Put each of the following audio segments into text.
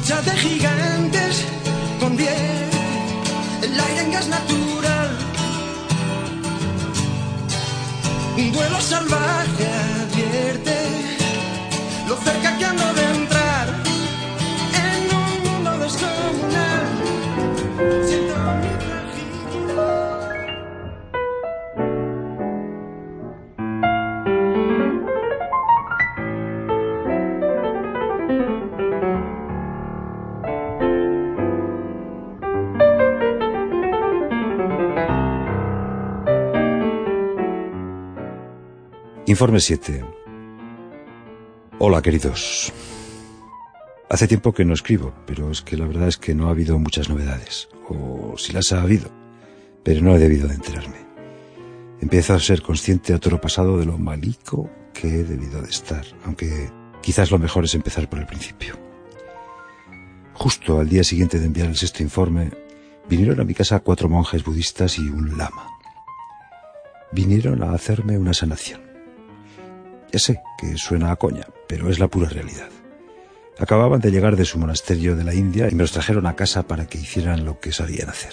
Lucha de gigantes convierte el aire en gas natural. Un duelo salvaje Informe 7. Hola, queridos. Hace tiempo que no escribo, pero es que la verdad es que no ha habido muchas novedades. O si las ha habido, pero no he debido de enterarme. Empiezo a ser consciente a toro pasado de lo malico que he debido de estar, aunque quizás lo mejor es empezar por el principio. Justo al día siguiente de enviar el sexto informe, vinieron a mi casa cuatro monjes budistas y un lama. Vinieron a hacerme una sanación. Ya sé que suena a coña, pero es la pura realidad. Acababan de llegar de su monasterio de la India y me los trajeron a casa para que hicieran lo que sabían hacer.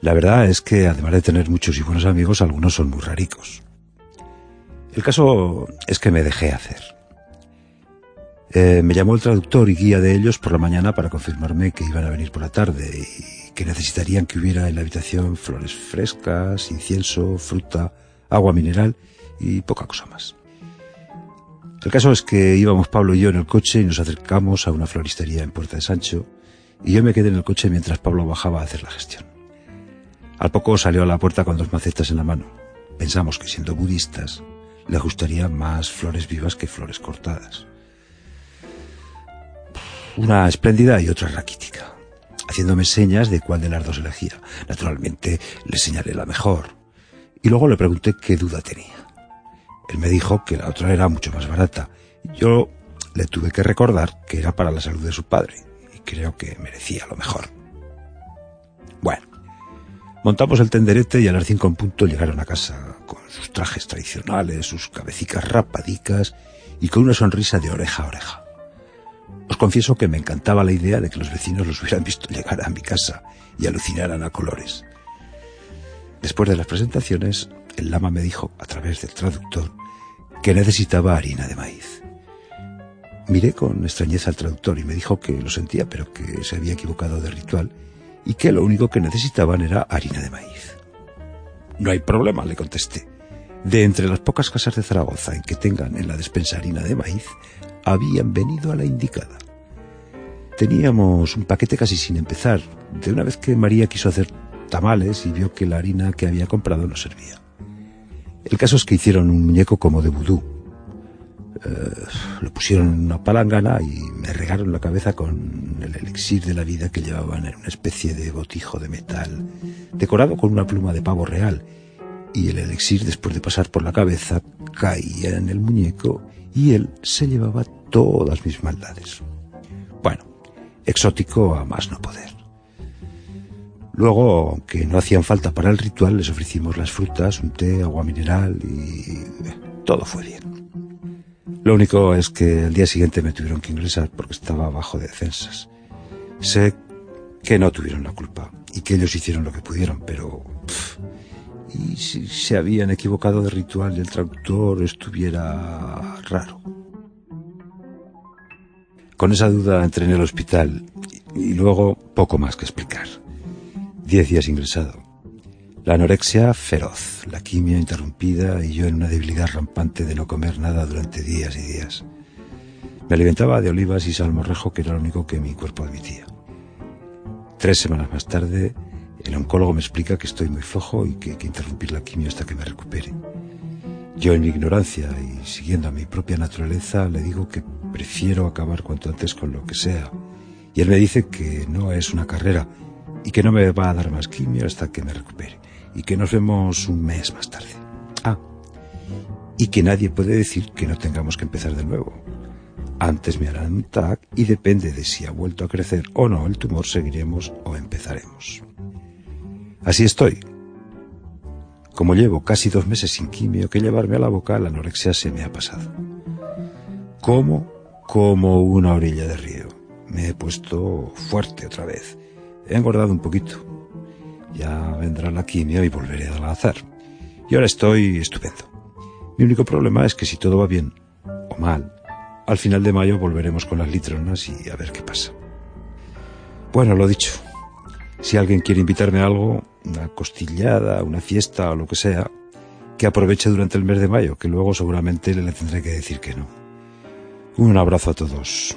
La verdad es que, además de tener muchos y buenos amigos, algunos son muy raricos. El caso es que me dejé hacer. Eh, me llamó el traductor y guía de ellos por la mañana para confirmarme que iban a venir por la tarde y que necesitarían que hubiera en la habitación flores frescas, incienso, fruta, agua mineral y poca cosa más. El caso es que íbamos Pablo y yo en el coche y nos acercamos a una floristería en Puerta de Sancho y yo me quedé en el coche mientras Pablo bajaba a hacer la gestión. Al poco salió a la puerta con dos macetas en la mano. Pensamos que siendo budistas le gustaría más flores vivas que flores cortadas. Una espléndida y otra raquítica, haciéndome señas de cuál de las dos elegía. Naturalmente le señalé la mejor y luego le pregunté qué duda tenía. Él me dijo que la otra era mucho más barata. Yo le tuve que recordar que era para la salud de su padre y creo que merecía lo mejor. Bueno, montamos el tenderete y a las cinco en punto llegaron a casa con sus trajes tradicionales, sus cabecicas rapadicas y con una sonrisa de oreja a oreja. Os confieso que me encantaba la idea de que los vecinos los hubieran visto llegar a mi casa y alucinaran a colores. Después de las presentaciones, el lama me dijo, a través del traductor, que necesitaba harina de maíz. Miré con extrañeza al traductor y me dijo que lo sentía, pero que se había equivocado de ritual y que lo único que necesitaban era harina de maíz. No hay problema, le contesté. De entre las pocas casas de Zaragoza en que tengan en la despensa harina de maíz, habían venido a la indicada. Teníamos un paquete casi sin empezar, de una vez que María quiso hacer tamales y vio que la harina que había comprado no servía. El caso es que hicieron un muñeco como de vudú. Eh, lo pusieron en una palangana y me regaron la cabeza con el elixir de la vida que llevaban en una especie de botijo de metal, decorado con una pluma de pavo real. Y el elixir, después de pasar por la cabeza, caía en el muñeco y él se llevaba todas mis maldades. Bueno, exótico a más no poder. Luego, aunque no hacían falta para el ritual, les ofrecimos las frutas, un té, agua mineral y todo fue bien. Lo único es que el día siguiente me tuvieron que ingresar porque estaba bajo de defensas. Sé que no tuvieron la culpa y que ellos hicieron lo que pudieron, pero... ¿Y si se habían equivocado de ritual y el traductor estuviera raro? Con esa duda entré en el hospital y luego poco más que explicar. Diez días ingresado. La anorexia feroz, la quimio interrumpida y yo en una debilidad rampante de no comer nada durante días y días. Me alimentaba de olivas y salmorrejo, que era lo único que mi cuerpo admitía. Tres semanas más tarde, el oncólogo me explica que estoy muy flojo y que hay que interrumpir la quimio hasta que me recupere. Yo en mi ignorancia y siguiendo a mi propia naturaleza le digo que prefiero acabar cuanto antes con lo que sea. Y él me dice que no es una carrera y que no me va a dar más quimio hasta que me recupere y que nos vemos un mes más tarde. Ah, y que nadie puede decir que no tengamos que empezar de nuevo. Antes me harán un TAC y depende de si ha vuelto a crecer o no el tumor seguiremos o empezaremos. Así estoy. Como llevo casi dos meses sin quimio que llevarme a la boca, la anorexia se me ha pasado. Como, como una orilla de río. Me he puesto fuerte otra vez. He engordado un poquito. Ya vendrá la quimio y volveré a adelgazar. Y ahora estoy estupendo. Mi único problema es que si todo va bien o mal, al final de mayo volveremos con las litronas y a ver qué pasa. Bueno, lo dicho. Si alguien quiere invitarme a algo, una costillada, una fiesta o lo que sea, que aproveche durante el mes de mayo, que luego seguramente le tendré que decir que no. Un abrazo a todos.